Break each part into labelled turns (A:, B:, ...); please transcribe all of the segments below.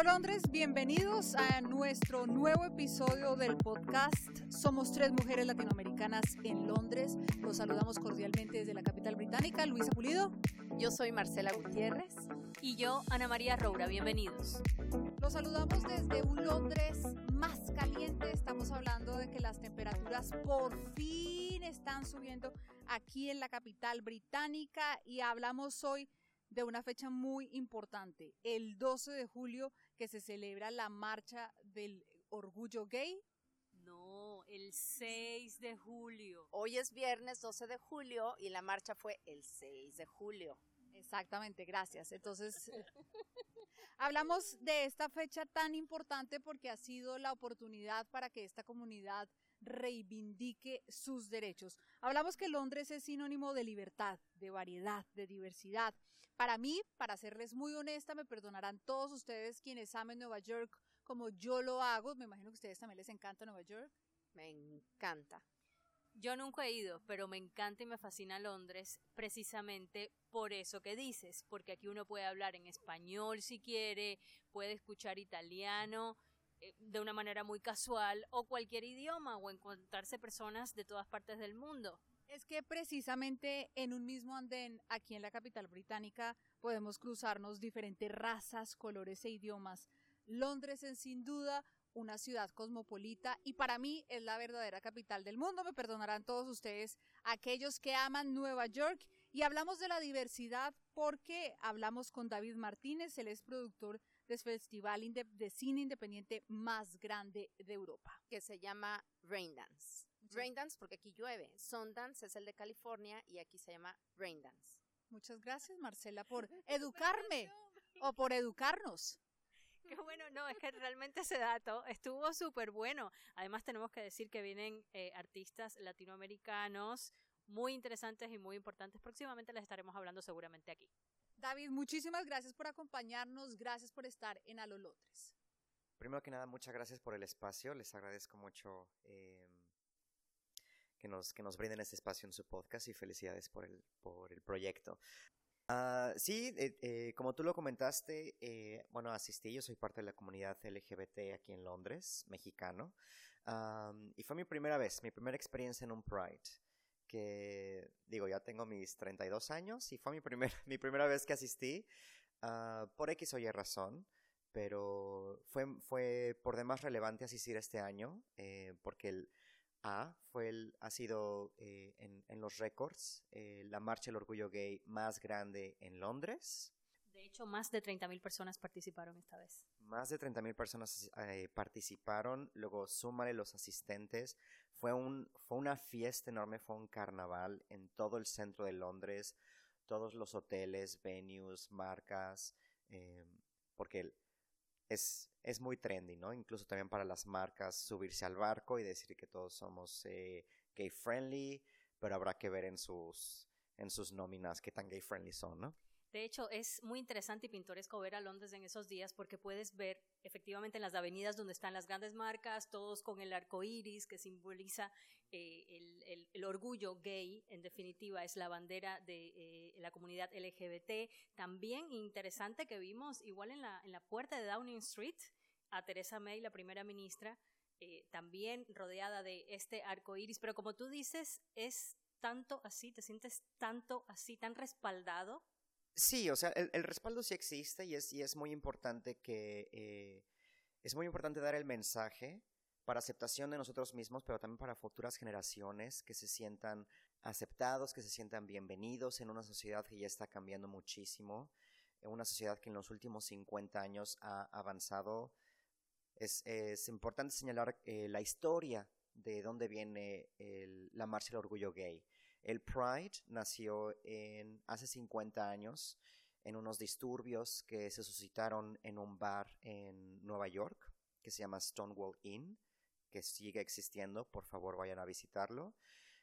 A: Hola Londres, bienvenidos a nuestro nuevo episodio del podcast. Somos tres mujeres latinoamericanas en Londres. Los saludamos cordialmente desde la capital británica. Luisa Pulido.
B: Yo soy Marcela Gutiérrez.
C: Y yo, Ana María Roura. Bienvenidos.
A: Los saludamos desde un Londres más caliente. Estamos hablando de que las temperaturas por fin están subiendo aquí en la capital británica y hablamos hoy de una fecha muy importante, el 12 de julio, que se celebra la marcha del orgullo gay.
C: No, el 6 de julio.
B: Hoy es viernes 12 de julio y la marcha fue el 6 de julio.
A: Exactamente, gracias. Entonces, hablamos de esta fecha tan importante porque ha sido la oportunidad para que esta comunidad reivindique sus derechos. Hablamos que Londres es sinónimo de libertad, de variedad, de diversidad. Para mí, para serles muy honesta, me perdonarán todos ustedes quienes amen Nueva York como yo lo hago. Me imagino que a ustedes también les encanta Nueva York.
B: Me encanta.
C: Yo nunca he ido, pero me encanta y me fascina Londres precisamente por eso que dices, porque aquí uno puede hablar en español si quiere, puede escuchar italiano, de una manera muy casual o cualquier idioma o encontrarse personas de todas partes del mundo.
A: Es que precisamente en un mismo andén, aquí en la capital británica, podemos cruzarnos diferentes razas, colores e idiomas. Londres es sin duda una ciudad cosmopolita y para mí es la verdadera capital del mundo. Me perdonarán todos ustedes, aquellos que aman Nueva York. Y hablamos de la diversidad porque hablamos con David Martínez, él es productor festival de cine independiente más grande de Europa.
B: Que se llama Raindance. Raindance porque aquí llueve. Sundance es el de California y aquí se llama Raindance.
A: Muchas gracias, Marcela, por educarme o por educarnos.
C: Qué bueno, no, es que realmente ese dato estuvo súper bueno. Además tenemos que decir que vienen eh, artistas latinoamericanos muy interesantes y muy importantes. Próximamente les estaremos hablando seguramente aquí.
A: David, muchísimas gracias por acompañarnos, gracias por estar en Alolotres.
D: Primero que nada, muchas gracias por el espacio, les agradezco mucho em, que, nos, que nos brinden este espacio en su podcast y felicidades por el, por el proyecto. Ah, sí, eh, eh, como tú lo comentaste, eh, bueno, asistí, yo soy parte de la comunidad LGBT aquí en Londres, mexicano, y fue mi primera vez, mi primera experiencia en un Pride que digo, ya tengo mis 32 años y fue mi, primer, mi primera vez que asistí, uh, por X o Y razón, pero fue, fue por demás relevante asistir este año, eh, porque el A fue el, ha sido eh, en, en, los récords eh, la marcha del orgullo gay más grande en Londres.
C: De hecho, más de 30.000 personas participaron esta vez.
D: Más de 30.000 personas eh, participaron, luego súmale los asistentes. Fue, un, fue una fiesta enorme, fue un carnaval en todo el centro de Londres, todos los hoteles, venues, marcas, eh, porque es, es muy trendy, ¿no? Incluso también para las marcas subirse al barco y decir que todos somos eh, gay friendly, pero habrá que ver en sus, en sus nóminas qué tan gay friendly son, ¿no?
C: De hecho, es muy interesante y pintoresco ver a Londres en esos días porque puedes ver efectivamente en las avenidas donde están las grandes marcas, todos con el arco iris que simboliza eh, el, orgullo gay, en definitiva, es la bandera de eh, la comunidad LGBT. También interesante que vimos, igual en la, puerta de Downing Street, a Teresa May, la primera ministra, eh, también rodeada de este arco iris. Pero como tú dices, es tanto así, te sientes tanto así, tan respaldado
D: Sí, o sea, el, respaldo sí existe y es, y es muy importante que eh, es muy importante dar el mensaje para aceptación de nosotros mismos, pero también para futuras generaciones que se sientan aceptados, que se sientan bienvenidos en una sociedad que ya está cambiando muchísimo, en una sociedad que en los últimos 50 años ha avanzado. Es, es importante señalar eh, la historia de dónde viene la marcha del orgullo gay. El Pride nació en, hace 50 años en unos disturbios que se suscitaron en un bar en Nueva York que se llama Stonewall Inn, que sigue existiendo, por favor vayan a visitarlo.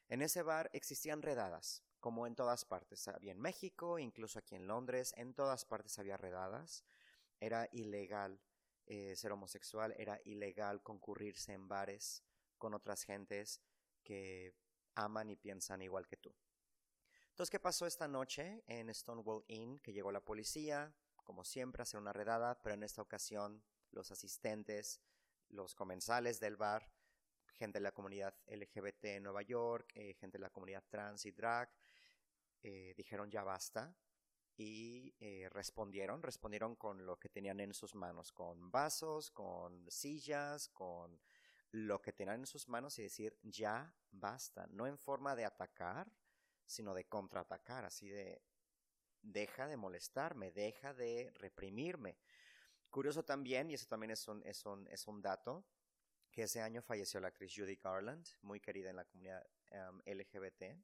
D: En ese bar existían redadas, como en todas partes. Había en México, incluso aquí en Londres, en todas partes había redadas. Era ilegal eh, ser homosexual, era ilegal concurrirse en bares con otras gentes que aman y piensan igual que tú. Entonces, ¿qué pasó esta noche en Stonewall Inn? Que llegó la policía, como siempre, a hacer una redada, pero en esta ocasión los asistentes, los comensales del bar, gente de la comunidad LGBT en Nueva York, eh, gente de la comunidad trans y drag, eh, dijeron ya basta y eh, respondieron, respondieron con lo que tenían en sus manos, con vasos, con sillas, con lo que tenían en sus manos y decir ya basta, no en forma de atacar, sino de contraatacar, así de deja de molestarme, deja de reprimirme. Curioso también, y eso también es un, es un, es un dato, que ese año falleció la actriz Judy Garland, muy querida en la comunidad um, LGBT.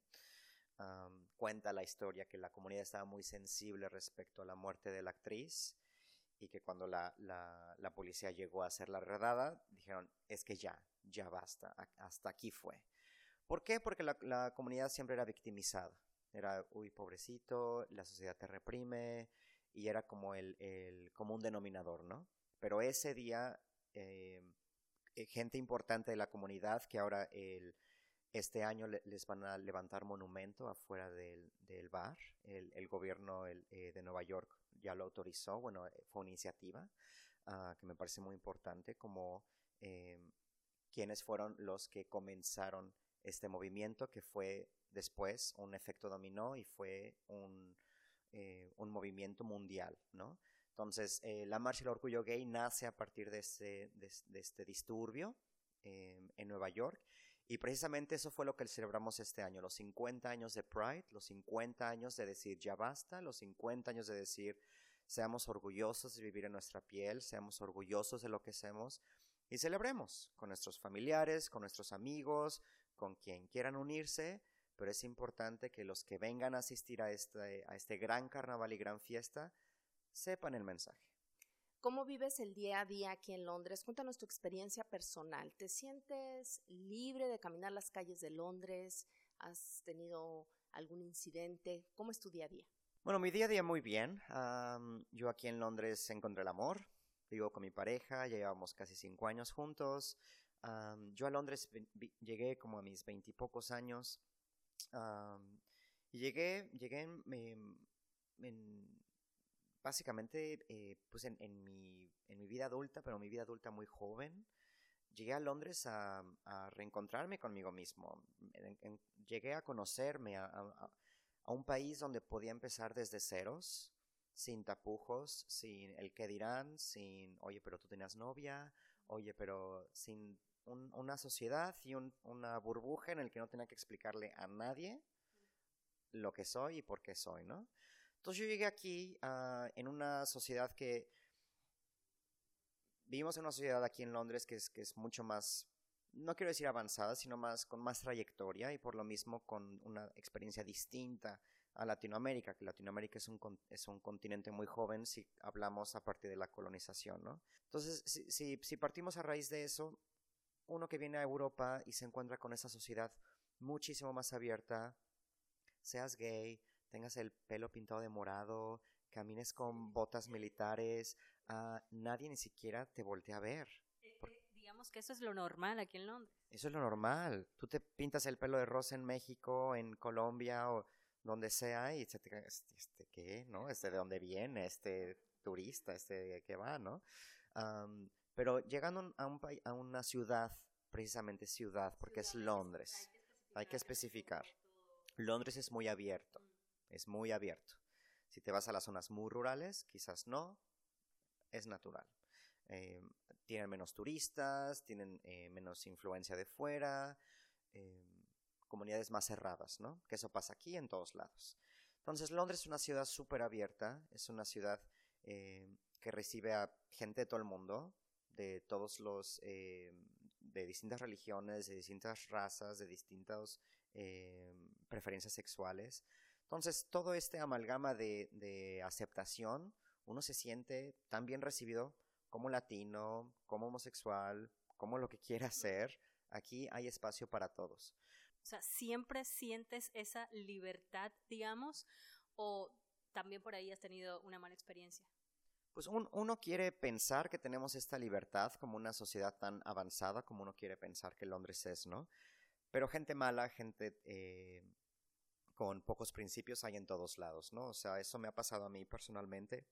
D: Um, cuenta la historia que la comunidad estaba muy sensible respecto a la muerte de la actriz y que cuando la, la, policía llegó a hacer la redada, dijeron, es que ya, ya basta, hasta aquí fue. ¿Por qué? Porque la, comunidad siempre era victimizada. Era, uy, pobrecito, la sociedad te reprime, y era como el, el común denominador, ¿no? Pero ese día, eh, eh, gente importante de la comunidad que ahora el, este año les van a levantar monumento afuera del, del bar. El, el gobierno el, eh, de Nueva York ya lo autorizó. Bueno, fue una iniciativa uh, que me parece muy importante, como eh, quienes fueron los que comenzaron este movimiento, que fue después un efecto dominó y fue un, eh, un movimiento mundial, ¿no? Entonces, eh, la Marcha del Orgullo Gay nace a partir de este, de, este disturbio eh, en Nueva York y precisamente eso fue lo que celebramos este año, los 50 años de Pride, los 50 años de decir ya basta, los 50 años de decir seamos orgullosos de vivir en nuestra piel, seamos orgullosos de lo que hacemos y celebremos con nuestros familiares, con nuestros amigos, con quien quieran unirse, pero es importante que los que vengan a asistir a este, a este gran carnaval y gran fiesta sepan el mensaje.
B: ¿Cómo vives el día a día aquí en Londres? Cuéntanos tu experiencia personal. ¿Te sientes libre de caminar las calles de Londres? ¿Has tenido algún incidente? ¿Cómo es tu día a día?
D: Bueno, mi día a día muy bien. yo aquí en Londres encontré el amor. Vivo con mi pareja, ya llevamos casi cinco años juntos. yo a Londres llegué como a mis veintipocos años. y llegué, llegué en, básicamente eh, pues en, mi, vida adulta, pero mi vida adulta muy joven. Llegué a Londres a, reencontrarme conmigo mismo. llegué a conocerme, a, un país donde podía empezar desde ceros, sin tapujos, sin el qué dirán, sin, oye, pero tú tenías novia, oye, pero sin una sociedad y una burbuja en el que no tenía que explicarle a nadie lo que soy y por qué soy, ¿no? Entonces yo llegué aquí uh, en una sociedad que vivimos en una sociedad aquí en Londres que es, que es mucho más, no quiero decir avanzada, sino más con más trayectoria y por lo mismo con una experiencia distinta a Latinoamérica, que Latinoamérica es un, es un continente muy joven si hablamos a partir de la colonización, ¿no? Entonces, si, si, si partimos a raíz de eso, uno que viene a Europa y se encuentra con esa sociedad muchísimo más abierta, seas gay, tengas el pelo pintado de morado, camines con botas militares, uh, nadie ni siquiera te voltea a ver.
C: Eh, eh, digamos que eso es lo normal aquí en Londres.
D: Eso es lo normal. Tú te pintas el pelo de rosa en México, en Colombia o donde sea y este, este qué, ¿no? Este de dónde viene, este turista, este que va, ¿no? pero llegando a, un, a una ciudad, precisamente ciudad, porque es Londres, hay que especificar. Londres es muy abierto, es muy abierto. Si te vas a las zonas muy rurales, quizás no, es natural. Eh, tienen menos turistas, tienen eh, menos influencia de fuera, eh, comunidades más cerradas, ¿no? Que eso pasa aquí en todos lados. Entonces, Londres es una ciudad súper abierta, es una ciudad que recibe a gente de todo el mundo, de todos los, de distintas religiones, de distintas razas, de distintas preferencias sexuales. Entonces, todo este amalgama de, de aceptación, uno se siente tan bien recibido como latino, como homosexual, como lo que quiera ser. Aquí hay espacio para todos.
C: O sea, ¿siempre sientes esa libertad, digamos, o también por ahí has tenido una mala experiencia?
D: Pues uno quiere pensar que tenemos esta libertad como una sociedad tan avanzada como uno quiere pensar que Londres es, ¿no? Pero gente mala, gente eh, con pocos principios hay en todos lados, ¿no? O sea, eso me ha pasado a mí personalmente.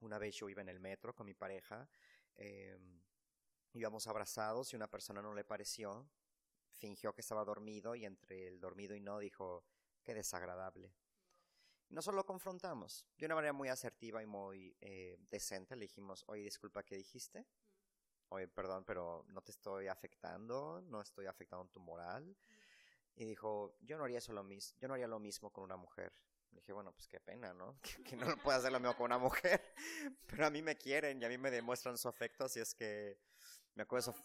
D: Una vez yo iba en el metro con mi pareja, em, íbamos abrazados y una persona no le pareció, fingió que estaba dormido y entre el dormido y no dijo, qué desagradable. Nosotros lo confrontamos de una manera muy asertiva y muy eh, decente. Le dijimos, oye, disculpa, ¿qué dijiste? Oye, perdón, pero no te estoy afectando, no estoy afectando tu moral. Y dijo, yo no haría eso lo mismo, yo no haría lo mismo con una mujer. Le dije, bueno, pues qué pena, ¿no? Que, no lo pueda hacer lo mismo con una mujer. Pero a mí me quieren y a mí me demuestran su afecto, así es que me acuerdo eso.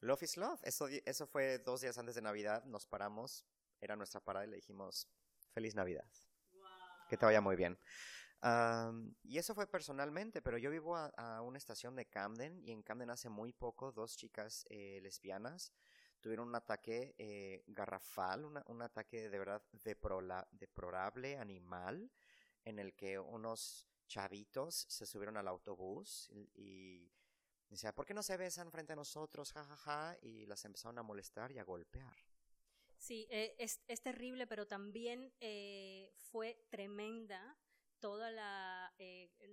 D: Love is love. Eso, eso fue dos días antes de Navidad. Nos paramos, era nuestra parada y le dijimos, feliz Navidad. Que te vaya muy bien. y eso fue personalmente, pero yo vivo a, una estación de Camden y en Camden hace muy poco dos chicas eh, lesbianas tuvieron un ataque eh, garrafal, un ataque de verdad deplorable, animal, en el que unos chavitos se subieron al autobús y, decía, ¿por qué no se besan frente a nosotros? Ja, ja, ja, y las empezaron a molestar y a golpear.
C: Sí, eh, es, es, terrible, pero también eh, fue tremenda toda la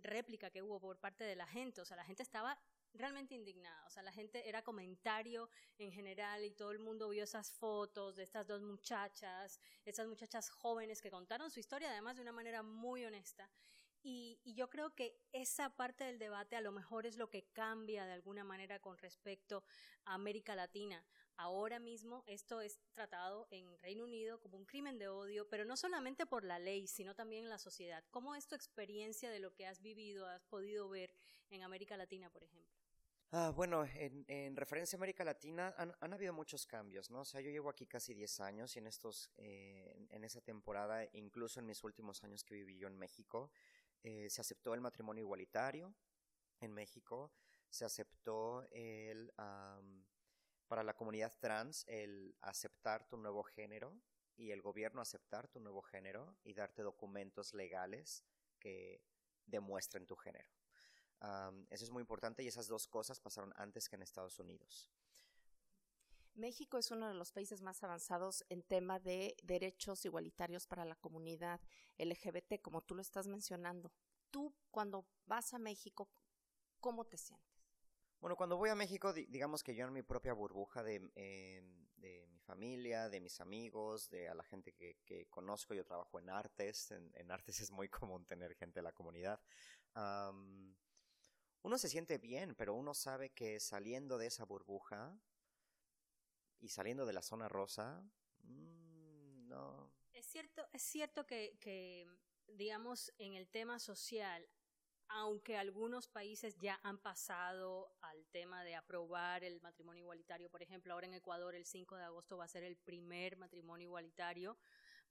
C: réplica que hubo por parte de la gente. O sea, la gente estaba realmente indignada. O sea, la gente era comentario en general y todo el mundo vio esas fotos de estas dos muchachas, esas muchachas jóvenes que contaron su historia además de una manera muy honesta. Y, y, yo creo que esa parte del debate a lo mejor es lo que cambia de alguna manera con respecto a América Latina. Ahora mismo esto es tratado en Reino Unido como un crimen de odio, pero no solamente por la ley, sino también en la sociedad. ¿Cómo es tu experiencia de lo que has vivido, has podido ver en América Latina, por ejemplo?
D: Ah, bueno, en, referencia a América Latina han, habido muchos cambios, ¿no? O sea, yo llevo aquí casi 10 años y en estos, eh, en esa temporada, incluso en mis últimos años que viví yo en México, eh, se aceptó el matrimonio igualitario en México, se aceptó el, para la comunidad trans el aceptar tu nuevo género y el gobierno aceptar tu nuevo género y darte documentos legales que demuestren tu género eso es muy importante y esas dos cosas pasaron antes que en Estados Unidos.
B: México es uno de los países más avanzados en tema de derechos igualitarios para la comunidad LGBT, como tú lo estás mencionando. Tú, cuando vas a México, ¿cómo te sientes?
D: Bueno, cuando voy a México, digamos que yo en mi propia burbuja de, em, de mi familia, de mis amigos, de a la gente que, que conozco, yo trabajo en artes, en, artes es muy común tener gente de la comunidad uno se siente bien, pero uno sabe que saliendo de esa burbuja y saliendo de la zona rosa, mm, no.
C: Es cierto, es cierto que, que, digamos, en el tema social, aunque algunos países ya han pasado al tema de aprobar el matrimonio igualitario, por ejemplo, ahora en Ecuador el 5 de agosto va a ser el primer matrimonio igualitario,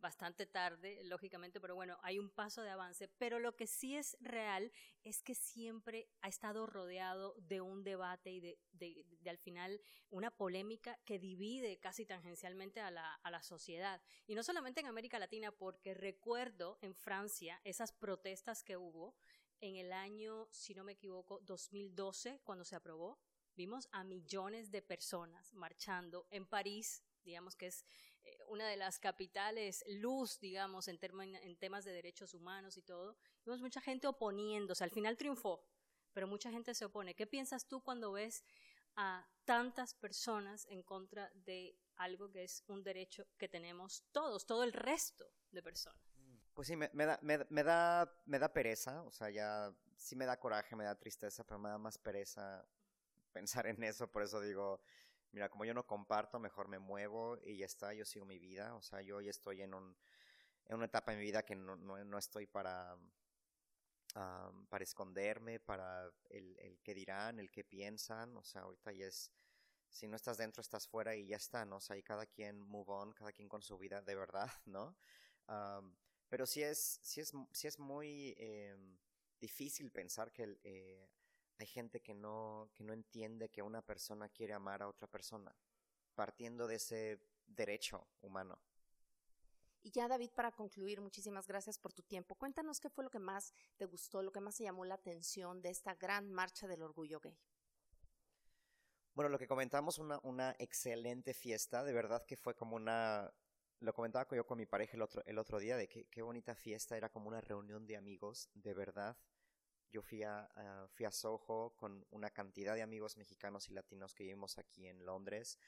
C: bastante tarde, lógicamente, pero bueno, hay un paso de avance. Pero lo que sí es real es que siempre ha estado rodeado de un debate y de, de, al final una polémica que divide casi tangencialmente a la, a la sociedad. Y no solamente en América Latina, porque recuerdo en Francia esas protestas que hubo en el año, si no me equivoco, 2012, cuando se aprobó. Vimos a millones de personas marchando en París, digamos que es una de las capitales luz, digamos, en, en temas de derechos humanos y todo. Vemos mucha gente oponiéndose, al final triunfó, pero mucha gente se opone. ¿Qué piensas tú cuando ves a tantas personas en contra de algo que es un derecho que tenemos todos, todo el resto de personas?
D: Pues sí, me, da, me, da, me da pereza, o sea, ya sí me da coraje, me da tristeza, pero me da más pereza pensar en eso, por eso digo, mira, como yo no comparto, mejor me muevo y ya está, yo sigo mi vida. O sea, yo hoy estoy en, un, en una etapa de mi vida que no, no, estoy para, para esconderme, para el, el qué dirán, el qué piensan. O sea, ahorita ya es, si no estás dentro, estás fuera y ya está, ¿no? O sea, y cada quien move on, cada quien con su vida de verdad, ¿no? pero sí es, sí es, sí es muy em, difícil pensar que eh, hay gente que no, que no entiende que una persona quiere amar a otra persona, partiendo de ese derecho humano.
B: Y ya David, para concluir, muchísimas gracias por tu tiempo. Cuéntanos qué fue lo que más te gustó, lo que más te llamó la atención de esta gran marcha del orgullo gay.
D: Bueno, lo que comentamos, una, una excelente fiesta, de verdad que fue como una, lo comentaba yo con mi pareja el otro, el otro día, de que qué bonita fiesta, era como una reunión de amigos, de verdad. Yo fui a, fui a Soho con una cantidad de amigos mexicanos y latinos que vivimos aquí en Londres.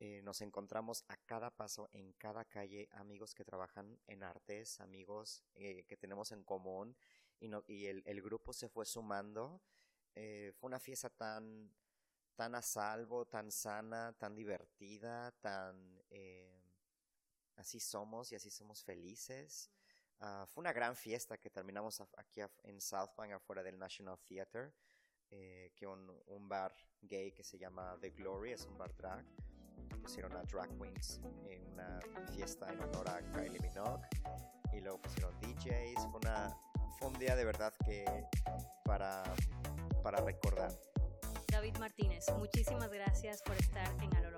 D: Eh, nos encontramos a cada paso, en cada calle, amigos que trabajan en artes, amigos eh, que tenemos en común, y, no, y el, el, grupo se fue sumando. Eh, fue una fiesta tan, tan a salvo, tan sana, tan divertida, tan... así somos y así somos felices. Uh, fue una gran fiesta que terminamos aquí en South Bank, afuera del National Theatre, que un, un bar gay que se llama The Glory, es un bar drag pusieron a Drag Queens en una fiesta en honor a Kylie Minogue y luego pusieron DJs. Fue, una, fue un día de verdad que para, para recordar.
C: David Martínez, muchísimas gracias por estar en Alo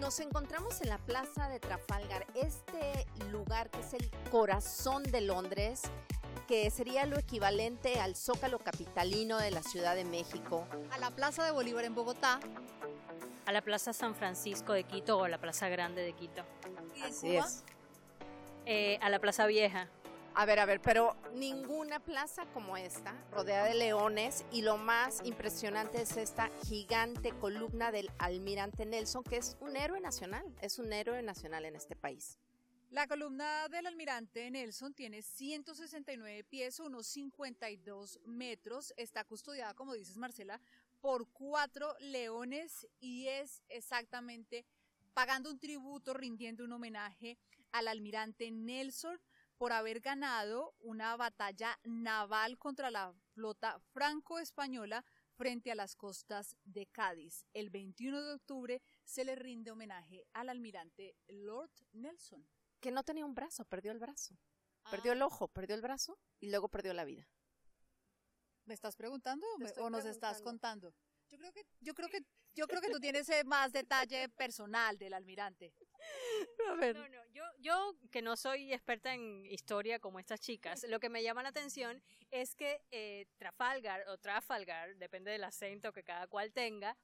B: Nos encontramos en la Plaza de Trafalgar, este lugar que es el corazón de Londres, que sería lo equivalente al Zócalo Capitalino de la Ciudad de México.
A: A la Plaza de Bolívar en Bogotá.
C: A la Plaza San Francisco de Quito o a la Plaza Grande de Quito.
A: ¿Y Así es.
C: Eh, a la Plaza Vieja.
B: A ver, a ver, pero ninguna plaza como esta, rodeada de leones, y lo más impresionante es esta gigante columna del almirante Nelson, que es un héroe nacional, es un héroe nacional en este país.
A: La columna del almirante Nelson tiene 169 pies, unos 52 metros. Está custodiada, como dices Marcela, por cuatro leones y es exactamente pagando un tributo, rindiendo un homenaje al almirante Nelson por haber ganado una batalla naval contra la flota franco-española frente a las costas de Cádiz. El 21 de octubre se le rinde homenaje al almirante Lord Nelson
B: que no tenía un brazo, perdió el brazo. Perdió el ah. ojo, perdió el brazo y luego perdió la vida.
A: ¿Me estás preguntando o, nos estás contando? Yo creo que yo creo que yo creo que tú tienes eh, más detalle personal del almirante.
C: A ver. No, no, yo, yo que no soy experta en historia como estas chicas, lo que me llama la atención es que eh, Trafalgar o Trafalgar, depende del acento que cada cual tenga,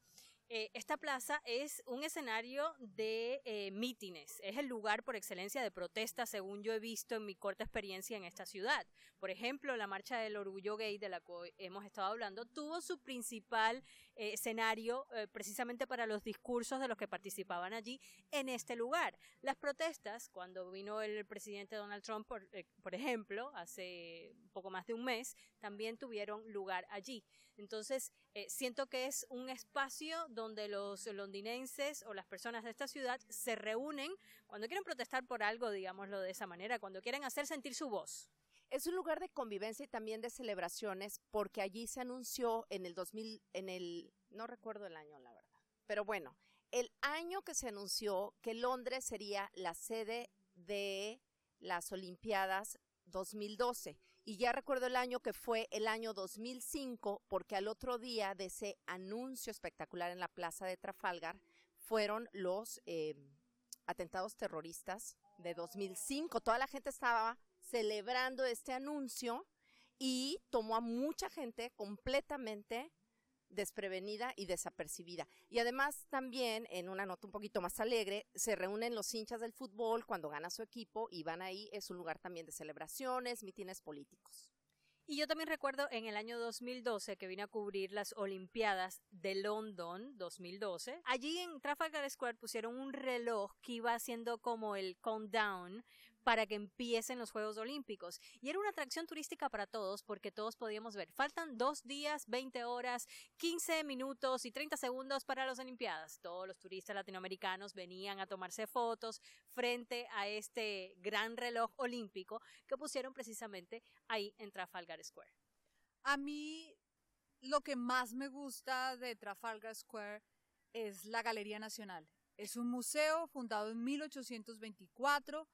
C: eh, esta plaza es un escenario de eh, mítines, es el lugar por excelencia de protesta, según yo he visto en mi corta experiencia en esta ciudad. Por ejemplo, la Marcha del Orgullo Gay, de la que hemos estado hablando, tuvo su principal eh, escenario precisamente para los discursos de los que participaban allí en este lugar. Las protestas, cuando vino el presidente Donald Trump, por, por ejemplo, hace poco más de un mes, también tuvieron lugar allí. Entonces, eh, siento que es un espacio donde los londinenses o las personas de esta ciudad se reúnen cuando quieren protestar por algo, digámoslo de esa manera, cuando quieren hacer sentir su voz.
B: Es un lugar de convivencia y también de celebraciones porque allí se anunció en el 2000, en el, no recuerdo el año, la verdad, pero bueno, el año que se anunció que Londres sería la sede de las Olimpiadas 2012 y ya recuerdo el año que fue el año 2005, porque al otro día de ese anuncio espectacular en la plaza de Trafalgar fueron los eh, atentados terroristas de 2005. Toda la gente estaba celebrando este anuncio y tomó a mucha gente completamente desprevenida y desapercibida. Y además también, en una nota un poquito más alegre, se reúnen los hinchas del fútbol cuando gana su equipo y van ahí, es un lugar también de celebraciones, mítines políticos.
C: Y yo también recuerdo en el año 2012 que vine a cubrir las Olimpiadas de London 2012. Allí en Trafalgar Square pusieron un reloj que iba haciendo como el countdown para que empiecen los Juegos Olímpicos. Y era una atracción turística para todos porque todos podíamos ver. Faltan dos días, 20 horas, 15 minutos y 30 segundos para las Olimpiadas. Todos los turistas latinoamericanos venían a tomarse fotos frente a este gran reloj olímpico que pusieron precisamente ahí en Trafalgar Square.
A: A mí lo que más me gusta de Trafalgar Square es la Galería Nacional. Es un museo fundado en 1824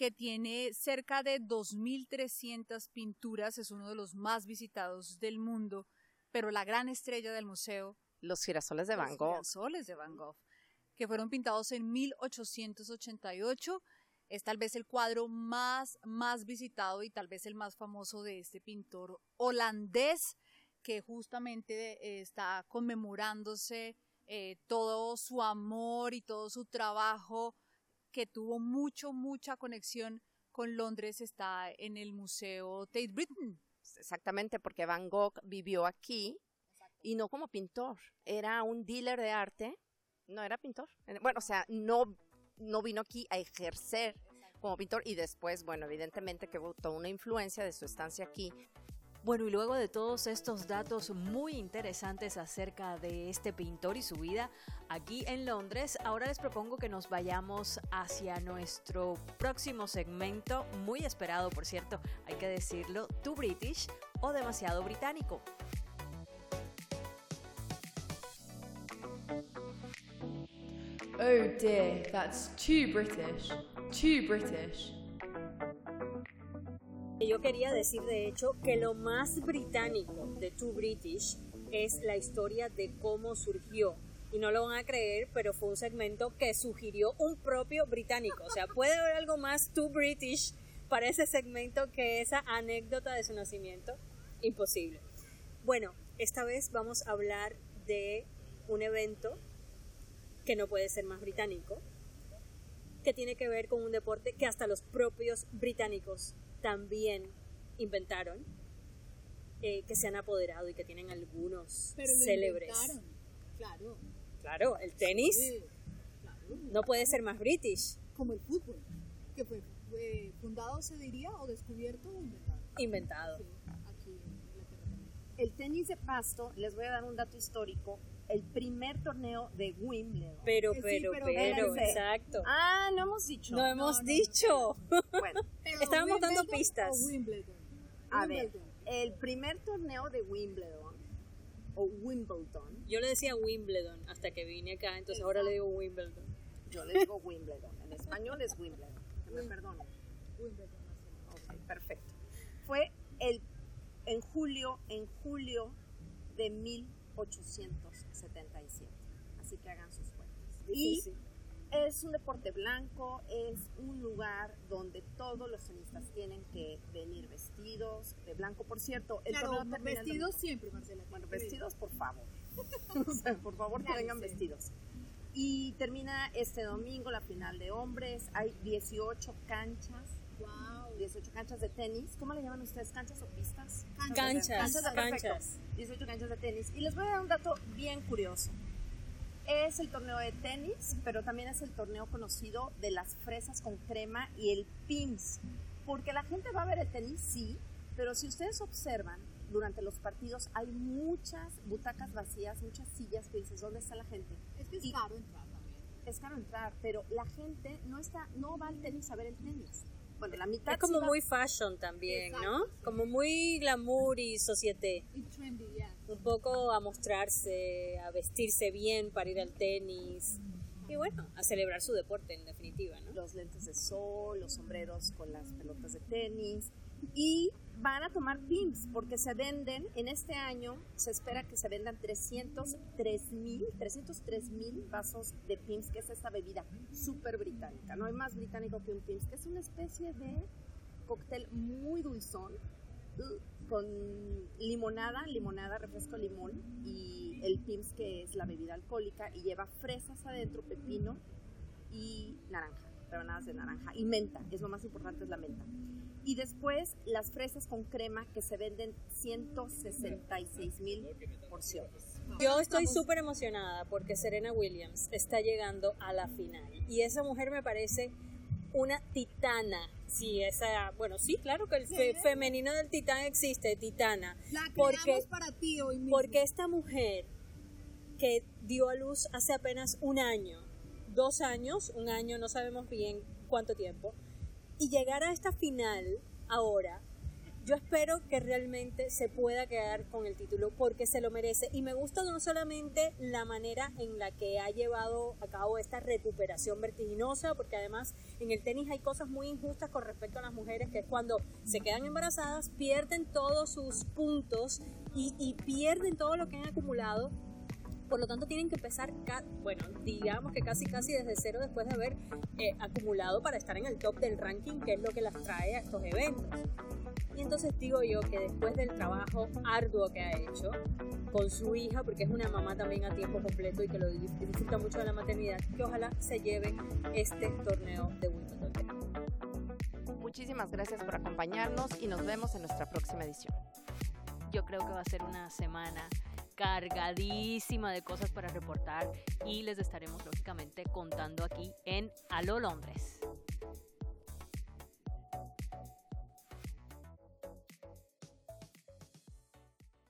A: que tiene cerca de 2.300 pinturas, es uno de los más visitados del mundo, pero la gran estrella del museo...
B: Los girasoles de Van Gogh.
A: Los girasoles de Van Gogh, que fueron pintados en 1888. Es tal vez el cuadro más, más visitado y tal vez el más famoso de este pintor holandés que justamente eh, está conmemorándose eh, todo su amor y todo su trabajo que tuvo mucho, mucha conexión con Londres, está en el Museo Tate Britain.
B: Exactamente, porque Van Gogh vivió aquí y no como pintor, era un dealer de arte, no era pintor. Bueno, o sea, no, no vino aquí a ejercer como pintor y después, bueno, evidentemente que toda una influencia de su estancia aquí.
C: Bueno, y luego de todos estos datos muy interesantes acerca de este pintor y su vida aquí en Londres, ahora les propongo que nos vayamos hacia nuestro próximo segmento, muy esperado por cierto, hay que decirlo, Too British o demasiado británico.
E: Oh dear, that's too British. Too British.
C: Yo quería decir, de hecho, que lo más británico de Too British es la historia de cómo surgió. Y no lo van a creer, pero fue un segmento que sugirió un propio británico. O sea, puede haber algo más Too British para ese segmento que esa anécdota de su nacimiento. Imposible. Bueno, esta vez vamos a hablar de un evento que no puede ser más británico, que tiene que ver con un deporte que hasta los propios británicos también inventaron, eh, que se han apoderado y que tienen algunos célebres.
A: Claro.
C: Claro, el tenis no puede ser más british.
A: Como el fútbol, que fue, fundado, se diría, o descubierto o inventado.
C: Inventado.
B: el tenis de pasto, les voy a dar un dato histórico, el primer torneo de Wimbledon.
C: Pero, pero, pero, exacto.
B: Ah, no hemos dicho.
C: No, no hemos dicho. Bueno, estábamos dando pistas.
A: Wimbledon.
B: A ver, el primer torneo de Wimbledon o Wimbledon.
C: Yo le decía Wimbledon hasta que vine acá, entonces ahora le digo Wimbledon.
B: Yo le digo Wimbledon. En español es Wimbledon. Que me perdone Wimbledon. Okay, perfecto. Fue el en julio, en julio de 1800. 77. Así que hagan sus cuentas. Y es un deporte blanco, es un lugar donde todos los tenistas tienen que venir vestidos de blanco. Por cierto,
A: el claro, vestidos siempre, Marcela.
B: Bueno, vestidos por favor. o sea, por favor que vengan vestidos. Y termina este domingo la final de hombres. Hay 18 canchas 18 canchas de tenis. ¿Cómo le llaman ustedes? ¿Canchas o pistas?
C: Canchas. Canchas.
B: canchas. 18 canchas de tenis. Y les voy a dar un dato bien curioso. Es el torneo de tenis, pero también es el torneo conocido de las fresas con crema y el pins. Porque la gente va a ver el tenis, sí, pero si ustedes observan, durante los partidos hay muchas butacas vacías, muchas sillas que dices, ¿dónde está la gente?
A: Es que es caro entrar también.
B: Es caro entrar, pero la gente no está, no va al tenis a ver el tenis bueno, la mitad.
C: Es como muy fashion también, ¿no? Como muy glamour y société.
A: Y trendy, yeah.
C: Un poco a mostrarse, a vestirse bien para ir al tenis. Y bueno, a celebrar su deporte en definitiva, ¿no?
B: Los lentes de sol, los sombreros con las pelotas de tenis. Y van a tomar pins porque se venden, en este año se espera que se vendan 303 mil, 303 mil vasos de pins, que es esta bebida súper británica. No hay más británico que un pins, que es una especie de cóctel muy dulzón uh, con limonada, limonada, refresco limón y el pims que es la bebida alcohólica y lleva fresas adentro, pepino y naranja, rebanadas de naranja y menta, es lo más importante es la menta. Y después las fresas con crema que se venden 166 mil porciones.
C: Yo estoy súper emocionada porque Serena Williams está llegando a la final. Y esa mujer me parece una titana. Sí, esa, bueno, sí, claro que el femenino del titán existe, titana.
A: La porque, para ti hoy mismo.
C: Porque esta mujer que dio a luz hace apenas un año, dos años, un año, no sabemos bien cuánto tiempo, y llegar a esta final ahora, yo espero que realmente se pueda quedar con el título porque se lo merece. Y me gusta no solamente la manera en la que ha llevado a cabo esta recuperación vertiginosa, porque además en el tenis hay cosas muy injustas con respecto a las mujeres, que es cuando se quedan embarazadas, pierden todos sus puntos y, y pierden todo lo que han acumulado por lo tanto tienen que empezar, bueno, digamos que casi casi desde cero después de haber eh, acumulado para estar en el top del ranking, que es lo que las trae a estos eventos. Y entonces digo yo que después del trabajo arduo que ha hecho con su hija, porque es una mamá también a tiempo completo y que lo disfruta mucho de la maternidad, que ojalá se lleve este torneo de Wimbledon.
B: Muchísimas gracias por acompañarnos y nos vemos en nuestra próxima edición.
C: Yo creo que va a ser una semana cargadísima de cosas para reportar y les estaremos lógicamente contando aquí en Aló Londres.